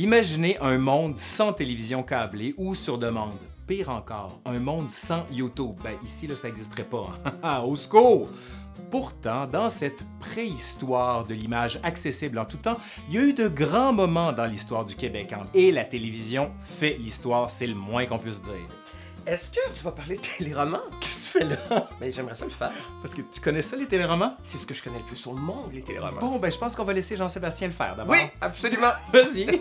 Imaginez un monde sans télévision câblée ou sur demande. Pire encore, un monde sans YouTube. Ben ici, là, ça n'existerait pas. hein. Au secours! Pourtant, dans cette préhistoire de l'image accessible en tout temps, il y a eu de grands moments dans l'histoire du Québec. hein. Et la télévision fait l'histoire, c'est le moins qu'on puisse dire. Est-ce que tu vas parler de téléromans? Qu'est-ce que tu fais là? Ben, j'aimerais ça le faire. Parce que tu connais ça, les téléromans? C'est ce que je connais le plus au monde, les téléromans. Bon, ben je pense qu'on va laisser Jean-Sébastien le faire d'abord. Oui, absolument. Vas-y.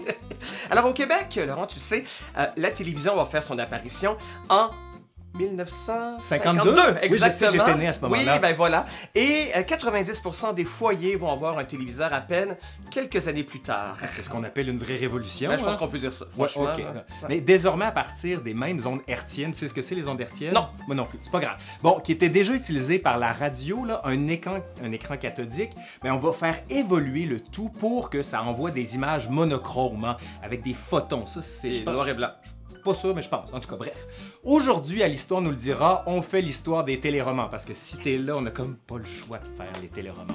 Alors au Québec, Laurent, tu sais, euh, la télévision va faire son apparition en 1952. 52? Oui, exactement. j'étais né à ce moment-là. Oui, ben voilà. Et euh, 90% des foyers vont avoir un téléviseur à peine quelques années plus tard. C'est ce qu'on appelle une vraie révolution. Ben, je pense hein. qu'on peut dire ça. Ouais, franchement, ok. là. Mais désormais, à partir des mêmes ondes hertziennes, tu sais ce que c'est les ondes hertziennes? Non. Moi non plus, c'est pas grave. Bon, qui était déjà utilisé par la radio, là, un, écran, un écran cathodique, mais on va faire évoluer le tout pour que ça envoie des images monochromes, hein, avec des photons. Ça, c'est noir et blanc. Pas sûr, mais je pense. En tout cas, bref. Aujourd'hui, à l'Histoire nous le dira, on fait l'histoire des téléromans, parce que si t'es là, on a comme pas le choix de faire les téléromans.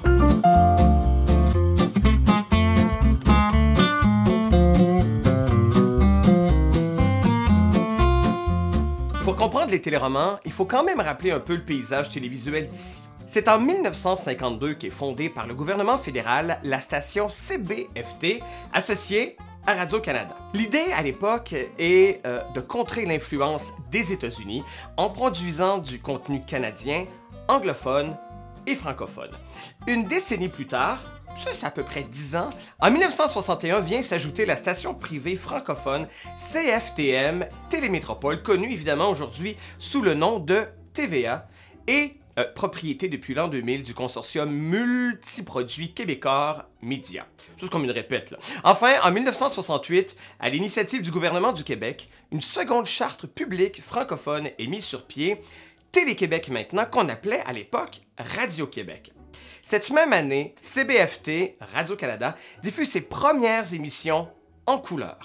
Pour comprendre les téléromans, il faut quand même rappeler un peu le paysage télévisuel d'ici. C'est en 1952 qu'est fondée par le gouvernement fédéral la station CBFT, associée à Radio-Canada. L'idée à l'époque est euh, de contrer l'influence des États-Unis en produisant du contenu canadien, anglophone et francophone. Une décennie plus tard, c'est à peu près 10 ans, en 1961 vient s'ajouter la station privée francophone CFTM Télémétropole, connue évidemment aujourd'hui sous le nom de TVA et euh, propriété depuis l'an 2000 du consortium multiproduits québécois Média. C'est comme une répète là. Enfin, en 1968, à l'initiative du gouvernement du Québec, une seconde charte publique francophone est mise sur pied, Télé-Québec maintenant, qu'on appelait à l'époque Radio-Québec. Cette même année, CBFT, Radio-Canada, diffuse ses premières émissions en couleur.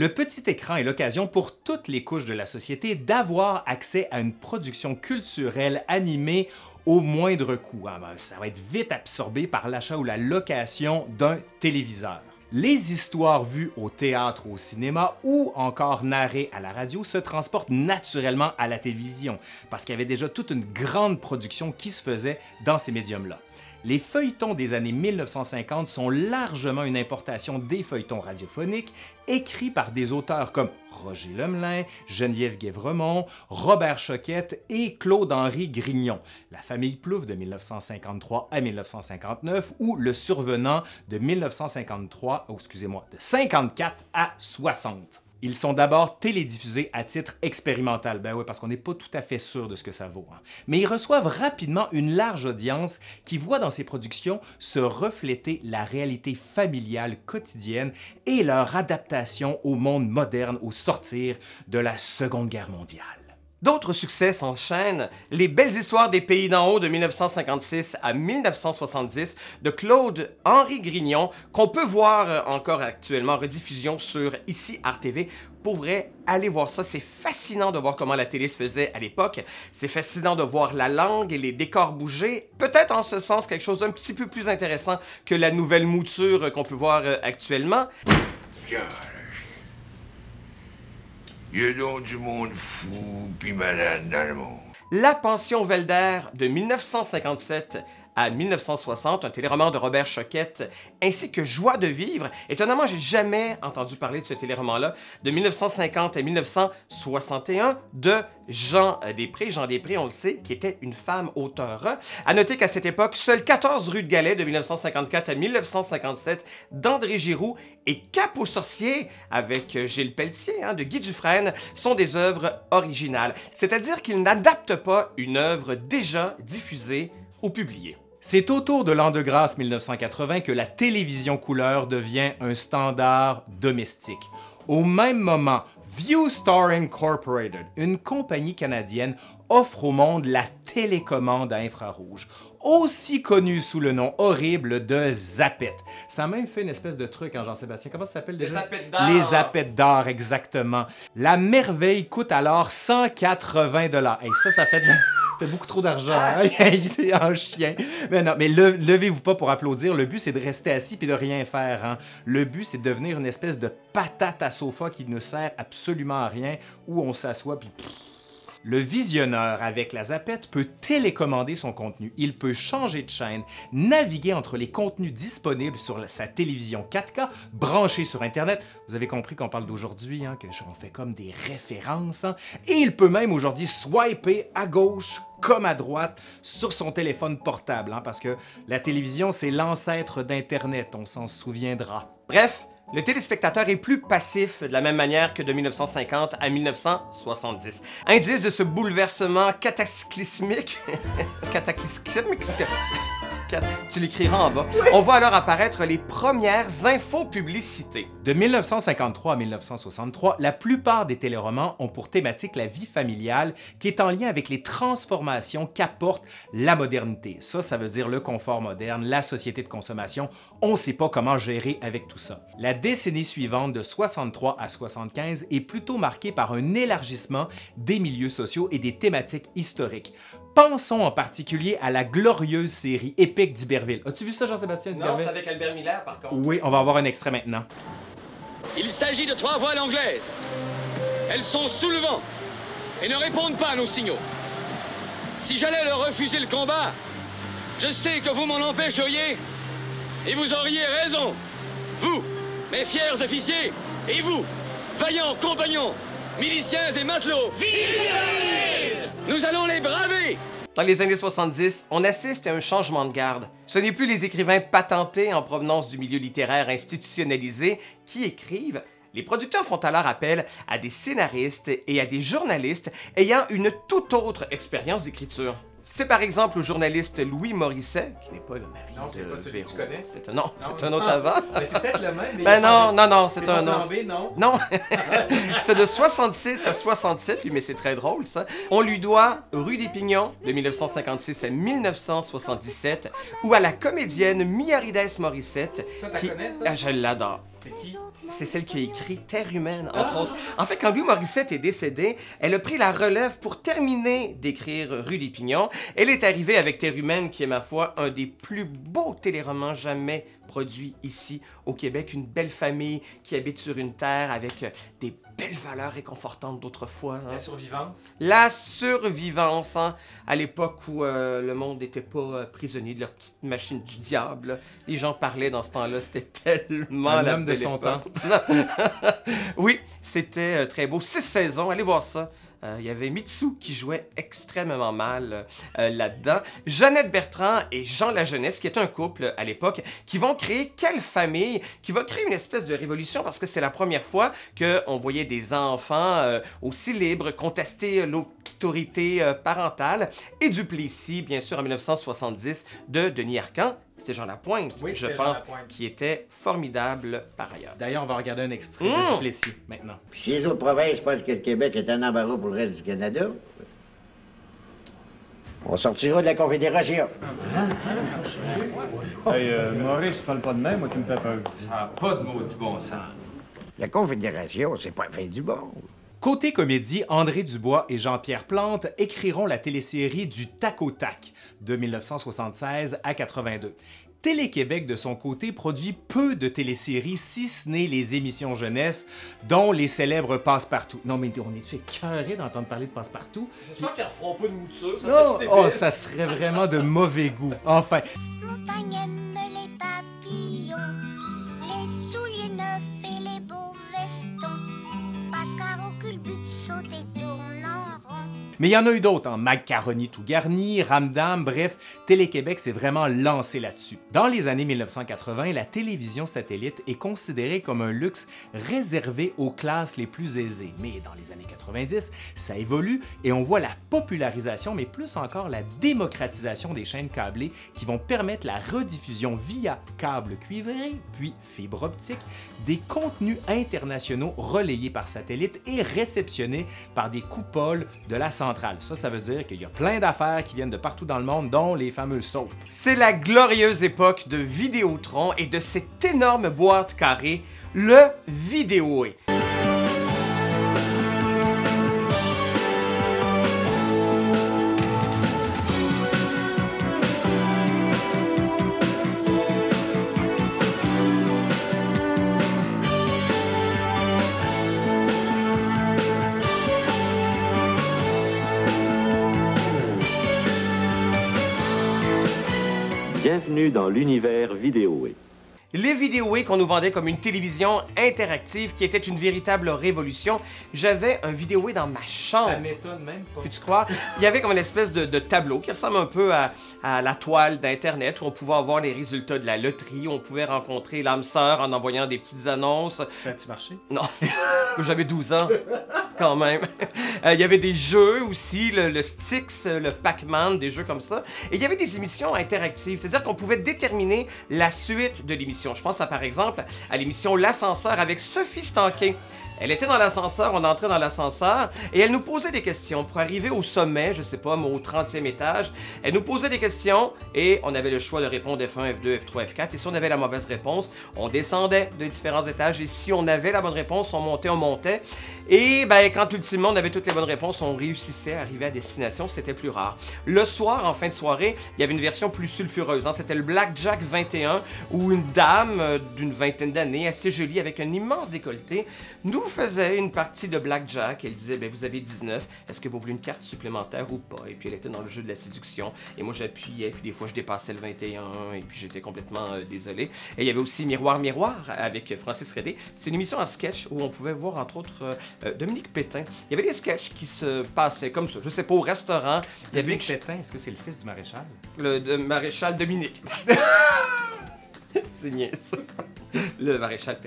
Le petit écran est l'occasion pour toutes les couches de la société d'avoir accès à une production culturelle animée au moindre coût. Ah ben, ça va être vite absorbé par l'achat ou la location d'un téléviseur. Les histoires vues au théâtre, au cinéma ou encore narrées à la radio se transportent naturellement à la télévision parce qu'il y avait déjà toute une grande production qui se faisait dans ces médiums-là. Les feuilletons des années 1950 sont largement une importation des feuilletons radiophoniques écrits par des auteurs comme Roger Lemelin, Geneviève Guévremont, Robert Choquette et Claude-Henri Grignon, La famille Plouffe de 1953 à 1959 ou Le Survenant de 1953, oh, excusez-moi, de 54 à 60. Ils sont d'abord télédiffusés à titre expérimental, ben oui, parce qu'on n'est pas tout à fait sûr de ce que ça vaut. hein. Mais ils reçoivent rapidement une large audience qui voit dans ces productions se refléter la réalité familiale quotidienne et leur adaptation au monde moderne au sortir de la Seconde Guerre mondiale. D'autres succès s'enchaînent. Les belles histoires des pays d'en haut de 1956 à 1970 de Claude Henri Grignon, qu'on peut voir euh, encore actuellement en rediffusion sur ici RTV. Pour vrai, allez voir ça. C'est fascinant de voir comment la télé se faisait à l'époque. C'est fascinant de voir la langue et les décors bouger. Peut-être en ce sens quelque chose d'un petit peu plus intéressant que la nouvelle mouture euh, qu'on peut voir euh, actuellement. Il y a donc du monde fou puis malade dans le monde. La pension Velder de 1957 à 1960, un téléroman de Robert Choquette, ainsi que Joie de vivre. Étonnamment, j'ai jamais entendu parler de ce téléroman-là, de 1950 à 1961, de Jean Després. Jean Després, on le sait, qui était une femme auteure. À noter qu'à cette époque, seuls 14 rues de Galais de 1954 à 1957 d'André Giroux et Cap aux sorciers avec Gilles Pelletier hein, de Guy Dufresne sont des œuvres originales. C'est-à-dire qu'ils n'adaptent pas une œuvre déjà diffusée ou publiée. C'est autour de l'an de grâce 1980 que la télévision couleur devient un standard domestique. Au même moment, ViewStar Incorporated, une compagnie canadienne, offre au monde la télécommande à infrarouge, aussi connue sous le nom horrible de Zappet. Ça a même fait une espèce de truc, hein, Jean-Sébastien. Comment ça s'appelle déjà? Les Zappet d'or, exactement. La merveille coûte alors 180 dollars. Hey, ça, ça fait, de la- fait beaucoup trop d'argent. hein? C'est un chien. Mais non, mais le- levez-vous pas pour applaudir. Le but, c'est de rester assis puis de rien faire. hein. Le but, c'est de devenir une espèce de patate à sofa qui ne sert absolument à rien, où on s'assoit puis le visionneur avec la zapette peut télécommander son contenu. Il peut changer de chaîne, naviguer entre les contenus disponibles sur sa télévision 4K, branchée sur Internet. Vous avez compris qu'on parle d'aujourd'hui, hein, que on fait comme des références. hein. Et il peut même aujourd'hui swiper à gauche comme à droite sur son téléphone portable, hein, parce que la télévision, c'est l'ancêtre d'Internet, on s'en souviendra. Bref, le téléspectateur est plus passif de la même manière que de 1950 à 1970. Indice de ce bouleversement cataclysmique. cataclysmique. Tu l'écriras en bas. On voit alors apparaître les premières infopublicités. De 1953 à 1963, la plupart des téléromans ont pour thématique la vie familiale qui est en lien avec les transformations qu'apporte la modernité. Ça, ça veut dire le confort moderne, la société de consommation. On ne sait pas comment gérer avec tout ça. La décennie suivante, de 63 à 75, est plutôt marquée par un élargissement des milieux sociaux et des thématiques historiques. Pensons en particulier à la glorieuse série épique d'Iberville. As-tu vu ça, Jean-Sébastien? d'Iberville? avec Albert Miller par contre. Oui, on va avoir un extrait maintenant. Il s'agit de trois voiles anglaises. Elles sont sous le vent et ne répondent pas à nos signaux. Si j'allais leur refuser le combat, je sais que vous m'en empêcheriez et vous auriez raison. Vous, mes fiers officiers, et vous, vaillants compagnons, miliciens et matelots. Nous allons les braver Dans les années 70, on assiste à un changement de garde. Ce n'est plus les écrivains patentés en provenance du milieu littéraire institutionnalisé qui écrivent. Les producteurs font alors appel à des scénaristes et à des journalistes ayant une toute autre expérience d'écriture. C'est par exemple le journaliste Louis Morisset, qui n'est pas le mari Non, c'est de pas celui que tu connais. C'est un, non, c'est un autre avant. Mais c'est peut-être le même. mais Ben non, non, non, c'est un autre. B, non? Non, c'est de 66 à 67, lui, mais c'est très drôle ça. On lui doit Rue des Pignons de 1956 à 1977 ou à la comédienne Miarides Morissette. Ça, t'as qui... connais, ça? Ah, je l'adore. C'est qui? C'est celle qui a écrit Terre humaine, entre autres. En fait, quand Louis Morissette est décédé, elle a pris la relève pour terminer d'écrire Rue des Pignons. Elle est arrivée avec Terre humaine, qui est, ma foi, un des plus beaux téléromans jamais produits ici au Québec. Une belle famille qui habite sur une terre avec des belles valeurs réconfortantes d'autrefois. hein? La survivance. La survivance, hein, à l'époque où euh, le monde n'était pas euh, prisonnier de leur petite machine du diable. Les gens parlaient dans ce temps-là, c'était tellement Un la homme de belle son époque. oui, c'était euh, très beau. Six saisons, allez voir ça. Euh, Il y avait Mitsu qui jouait extrêmement mal euh, là-dedans. Jeannette Bertrand et Jean Lajeunesse, qui est un couple à l'époque, qui vont créer quelle famille Qui va créer une espèce de révolution parce que c'est la première fois qu'on voyait des enfants euh, aussi libres contester l'autorité parentale. Et Duplessis, bien sûr, en 1970, de Denis Arcan. C'était Jean Lapointe, Oui, je pense, Lapointe. qui était formidable par ailleurs. D'ailleurs, on va regarder un extrait Mmh. de Duplessis maintenant. Puis si les autres provinces pensent que le Québec est un embarras pour le reste du Canada, on sortira de la Confédération. Hey, euh, Maurice, parle pas de même, moi tu me fais peur. Ça n'a pas de maudit bon sens. La Confédération, c'est pas la fin du monde. Côté comédie, André Dubois et Jean-Pierre Plante écriront la télésérie du Tac au Tac de 1976 à 82. Télé-Québec, de son côté, produit peu de téléséries, si ce n'est les émissions jeunesse, dont les célèbres Passe-Partout. Non, mais on est-tu écœuré d'entendre parler de Passe-Partout? J'espère qu'ils referont pas de mouture, Non! Oh, ça serait vraiment de mauvais goût. Enfin, beaux vestons. Pascal au Mais il y en a eu d'autres, hein. Macaroni tout garni, Ramdam, bref, Télé-Québec s'est vraiment lancé là-dessus. Dans les années 1980, la télévision satellite est considérée comme un luxe réservé aux classes les plus aisées. Mais dans les années 90, ça évolue et on voit la popularisation, mais plus encore la démocratisation des chaînes câblées qui vont permettre la rediffusion via câble cuivré, puis fibre optique, des contenus internationaux relayés par satellite et réceptionnés par des coupoles de la Ça, ça veut dire qu'il y a plein d'affaires qui viennent de partout dans le monde, dont les fameux soaps. C'est la glorieuse époque de Vidéotron et de cette énorme boîte carrée, le Vidéoé. Bienvenue dans l'univers vidéoé. Les vidéos qu'on nous vendait comme une télévision interactive qui était une véritable révolution. J'avais un vidéo dans ma chambre. m'étonne même pas. Peux-tu croire? Il y avait comme une espèce de, de tableau qui ressemble un peu à, à la toile d'Internet où on pouvait avoir les résultats de la loterie, où on pouvait rencontrer l'âme sœur en envoyant des petites annonces. Ça a-tu marché? Non, j'avais 12 ans, quand même. Euh, Il y avait des jeux aussi, le, le Styx, le Pac-Man, des jeux comme ça. Et il y avait des émissions interactives, c'est-à-dire qu'on pouvait déterminer la suite de l'émission. Je pense à, par exemple à l'émission L'ascenseur avec Sophie Stanquet. Elle était dans l'ascenseur, on entrait dans l'ascenseur et elle nous posait des questions pour arriver au sommet, je sais pas, mais au 30e étage. Elle nous posait des questions et on avait le choix de répondre F1, F2, F3, F4. Et si on avait la mauvaise réponse, on descendait de différents étages et si on avait la bonne réponse, on montait, on montait. Et ben, quand ultimement on avait toutes les bonnes réponses, on réussissait à arriver à destination, c'était plus rare. Le soir, en fin de soirée, il y avait une version plus sulfureuse. hein. C'était le Blackjack 21 où une dame euh, d'une vingtaine d'années, assez jolie, avec un immense décolleté, nous faisait une partie de Blackjack. Elle disait, ben, vous avez 19, est-ce que vous voulez une carte supplémentaire ou pas? Et puis elle était dans le jeu de la séduction. Et moi j'appuyais, puis des fois je dépassais le 21, et puis j'étais complètement euh, désolé. Et il y avait aussi Miroir Miroir avec Francis Redé. C'est une émission en sketch où on pouvait voir entre autres euh, euh, Dominique Pétain. Il y avait des sketchs qui se passaient comme ça, je sais pas, au restaurant. Il y avait Dominique Pétain, est-ce que c'est le fils du maréchal? le de maréchal Dominique. C'est niaise. Le maréchal.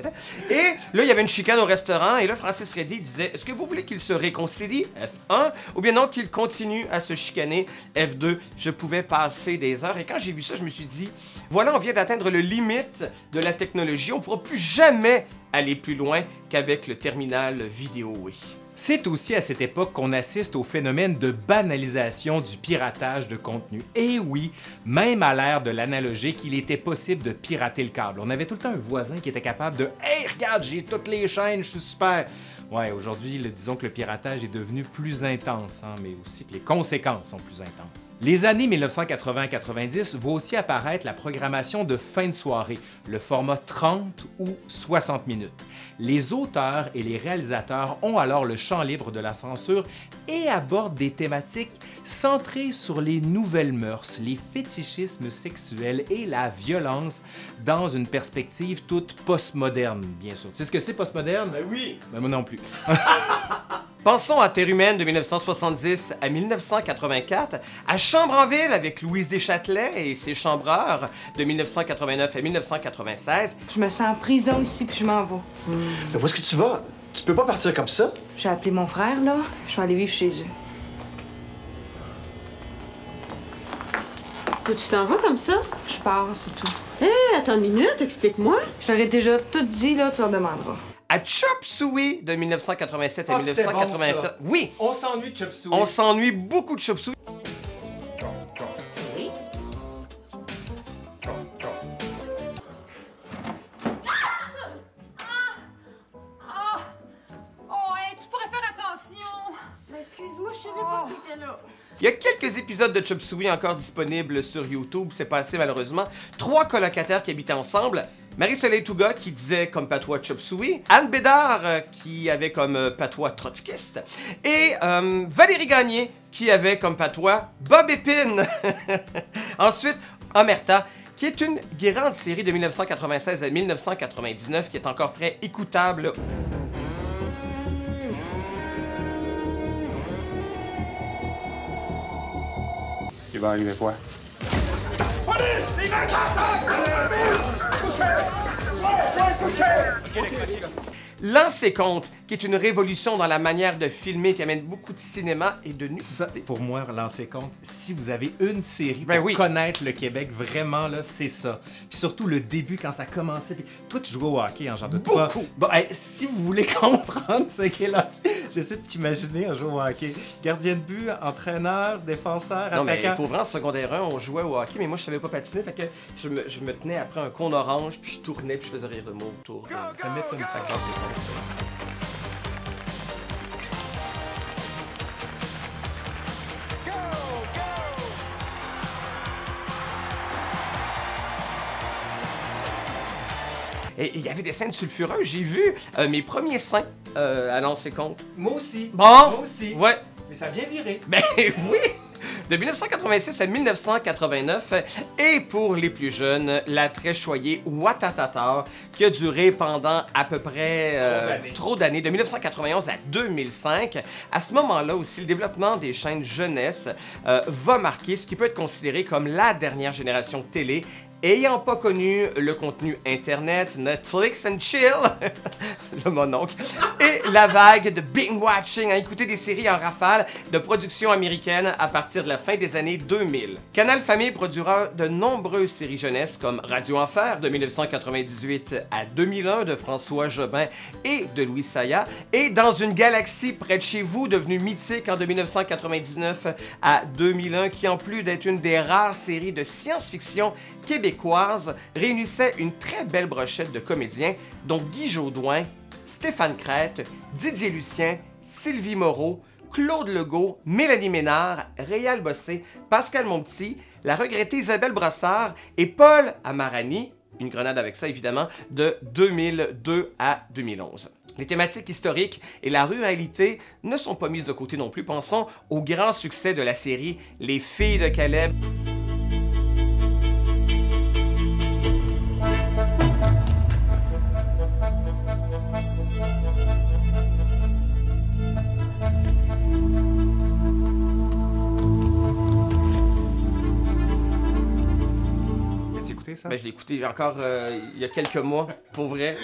Et là, il y avait une chicane au restaurant, et là, Francis Reddy disait Est-ce que vous voulez qu'ils se réconcilient F1 ou bien non qu'ils continuent à se chicaner F2 Je pouvais passer des heures, et quand j'ai vu ça, je me suis dit Voilà, on vient d'atteindre le limite de la technologie, on ne pourra plus jamais aller plus loin qu'avec le terminal vidéo. Oui. C'est aussi à cette époque qu'on assiste au phénomène de banalisation du piratage de contenu. Et oui, même à l'ère de l'analogique, il était possible de pirater le câble. On avait tout le temps un voisin qui était capable de Hey, regarde, j'ai toutes les chaînes, je suis super. Ouais, aujourd'hui, disons que le piratage est devenu plus intense, hein, mais aussi que les conséquences sont plus intenses. Les années 1980-90 voient aussi apparaître la programmation de fin de soirée, le format 30 ou 60 minutes. Les auteurs et les réalisateurs ont alors le champ libre de la censure et abordent des thématiques centrées sur les nouvelles mœurs, les fétichismes sexuels et la violence dans une perspective toute postmoderne, bien sûr. Tu sais ce que c'est postmoderne? Ben oui! Ben moi non plus. Pensons à Terre humaine de 1970 à 1984, à Chambre en ville avec Louise Deschâtelet et ses chambreurs de 1989 à 1996, Je me sens en prison ici, puis je m'en vais. Mais où est-ce que tu vas? Tu peux pas partir comme ça? J'ai appelé mon frère, là. Je vais aller vivre chez eux. Toi, tu t'en vas comme ça? Je pars, c'est tout. Hé, attends une minute, explique-moi. Je leur ai déjà tout dit, là, tu leur demanderas. À Chop Suey de 1987 à Ah, c'était bon, 1988. ça. oui, On s'ennuie de Chop Suey. on s'ennuie beaucoup de Chop Suey. Oh, hey, tu pourrais faire attention. Mais excuse-moi, je savais pas que t'étais là. Il y a quelques épisodes de Chop Suey encore disponibles sur YouTube, c'est passé malheureusement. Trois colocataires qui habitaient ensemble. Marie-Soleil Touga qui disait comme patois Chop Anne Bédard euh, qui avait comme euh, patois trotskiste, et euh, Valérie Gagné qui avait comme patois Bob Épine. Ensuite, Omerta qui est une grande série de 1996 à 1999 qui est encore très écoutable arriver quoi? Couché Couché Couché Lancez compte, qui est une révolution dans la manière de filmer, qui amène beaucoup de cinéma et de Ça, nudité. pour moi, lancez compte, si vous avez une série Ben pour oui. connaître le Québec, vraiment, là, c'est ça. Puis surtout le début, quand ça commençait. Puis toi, tu jouais au hockey, hein, j'en doute pas. Beaucoup. Bon, hey, si vous voulez comprendre ce qu'est là, j'essaie de t'imaginer en jouant au hockey. Gardien de but, entraîneur, défenseur, Non, mais pour vrai, en secondaire 1, on jouait au hockey, mais moi, je savais pas patiner, fait que je me, je me tenais après un cône orange, puis je tournais, puis je faisais rire de moi autour. de- Et il y avait des scènes sulfureuses. J'ai vu euh, mes premiers seins euh, à lancer compte. Moi aussi. Bon. Moi aussi. Ouais. Mais ça vient virer. Ben oui! De 1986 à 1989, et pour les plus jeunes, la très choyée Watatata, qui a duré pendant à peu près euh, trop d'années, de 1991 à 2005. À ce moment-là aussi, le développement des chaînes jeunesse euh, va marquer ce qui peut être considéré comme la dernière génération de télé, ayant pas connu le contenu Internet, Netflix and chill, le mononcle, et la vague de binge-watching, à écouter des séries en rafale de production américaine à partir de la fin des années 2000. Canal Famille produira de nombreuses séries jeunesse comme Radio Enfer de 1998 à 2001 de François Jobin et de Louis Saya, et Dans une galaxie près de chez vous, devenue mythique en de 1999 à 2001, qui en plus d'être une des rares séries de science-fiction québécoise, réunissait une très belle brochette de comédiens, dont Guy Jodoin, Stéphane Crête, Didier Lucien, Sylvie Moreau, Claude Legault, Mélanie Ménard, Réal Bossé, Pascal Monpetit, la regrettée Isabelle Brassard et Paul Amarani, une grenade avec ça évidemment, de 2002 à 2011. Les thématiques historiques et la ruralité ne sont pas mises de côté non plus. Pensons au grand succès de la série Les filles de Caleb. Ben, je l'ai écouté encore euh, il y a quelques mois, pour vrai.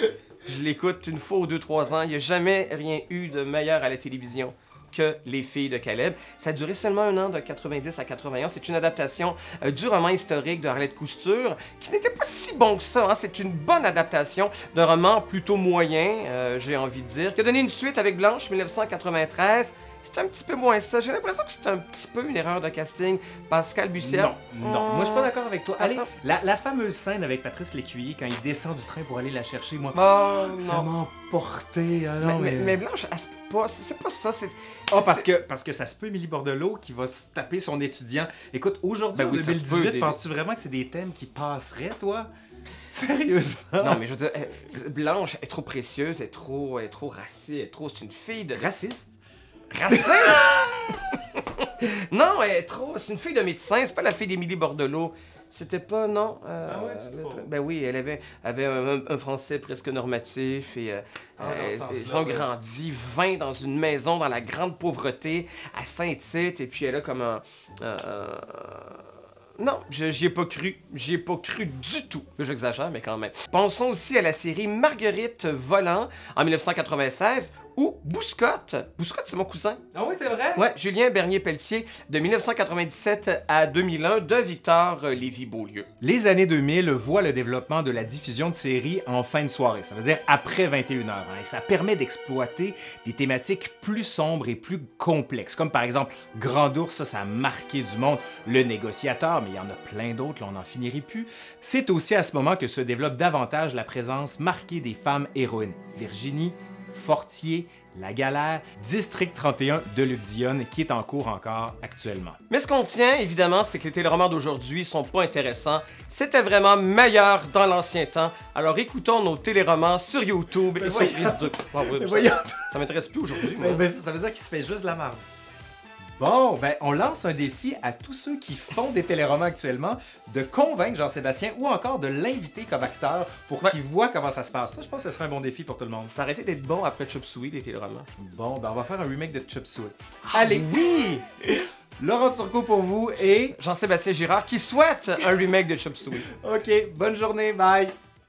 Je l'écoute une fois ou deux, trois ans. Il n'y a jamais rien eu de meilleur à la télévision que Les filles de Caleb. Ça a duré seulement un an, de 90 à 91. C'est une adaptation euh, du roman historique de Arlette Cousture, qui n'était pas si bon que ça. hein. C'est une bonne adaptation d'un roman plutôt moyen, euh, j'ai envie de dire, qui a donné une suite avec Blanche 1993. C'est un petit peu moins ça. J'ai l'impression que c'est un petit peu une erreur de casting. Pascal Bussière. Non, non, moi je suis pas d'accord avec toi. Allez, la, la fameuse scène avec Patrice Lécuyer quand il descend du train pour aller la chercher, moi, Oh, ça m'a emporté. ah Mais, non, mais- mais- mais Blanche, elle se peut pas. C'est pas ça. C'est. Ah, parce que, parce que ça se peut, Émilie Bordelot, qui va se taper son étudiant. Écoute, aujourd'hui, Ben en oui, ça se peut, 2018, des- penses-tu vraiment que c'est des thèmes qui passeraient, toi? Sérieusement? Non, mais je veux dire, elle- Blanche est trop précieuse, elle est trop, elle est trop racée, elle est trop. C'est une fille de. Raciste? Racée? non, elle est trop. C'est une fille de médecin, c'est pas la fille d'Émilie Bordelot. C'était pas, non. euh, Ah ouais, c'est le pas? truc- Ben oui, elle avait, avait un, un français presque normatif et euh, Ah, euh, ils ont grandi 20 dans une maison dans la grande pauvreté à Saint-Tite et puis elle a comme un. non, j'y ai pas cru. J'y ai pas cru du tout. J'exagère, mais quand même. Pensons aussi à la série Marguerite Volant en 1996 ou Bouscotte. Bouscotte, c'est mon cousin. Ah oui, c'est vrai? Ouais, Julien Bernier-Pelletier, de 1997 à 2001, de Victor euh, Lévy-Beaulieu. Les années 2000 voient le développement de la diffusion de séries en fin de soirée, ça veut dire après 21h. hein, et ça permet d'exploiter des thématiques plus sombres et plus complexes, comme par exemple Grand Ours, ça, ça a marqué du monde, Le Négociateur, mais il y en a plein d'autres, là, on n'en finirait plus. C'est aussi à ce moment que se développe davantage la présence marquée des femmes héroïnes. Virginie, Fortier, La Galère, District 31 de Luc Dionne, qui est en cours encore actuellement. Mais ce qu'on tient, évidemment, c'est que les téléromans d'aujourd'hui sont pas intéressants. C'était vraiment meilleur dans l'ancien temps. Alors écoutons nos téléromans sur YouTube et sur voyons. Prise 2. Oui, Mais ça- voyons. ça m'intéresse plus aujourd'hui. moi. Mais, mais ça veut dire qu'il se fait juste de la marde. Bon, ben, on lance un défi à tous ceux qui font des téléromans actuellement de convaincre Jean-Sébastien ou encore de l'inviter comme acteur pour Ouais. qu'il voit comment ça se passe. Ça, je pense que ce serait un bon défi pour tout le monde. Ça été d'être bon après Chop Suey, les téléromans. Bon, ben, on va faire un remake de Chop Suey. Allez, oui! Laurent Turcot pour vous et... Jean-Sébastien Girard qui souhaite un remake de Chop Suey. OK, bonne journée, bye!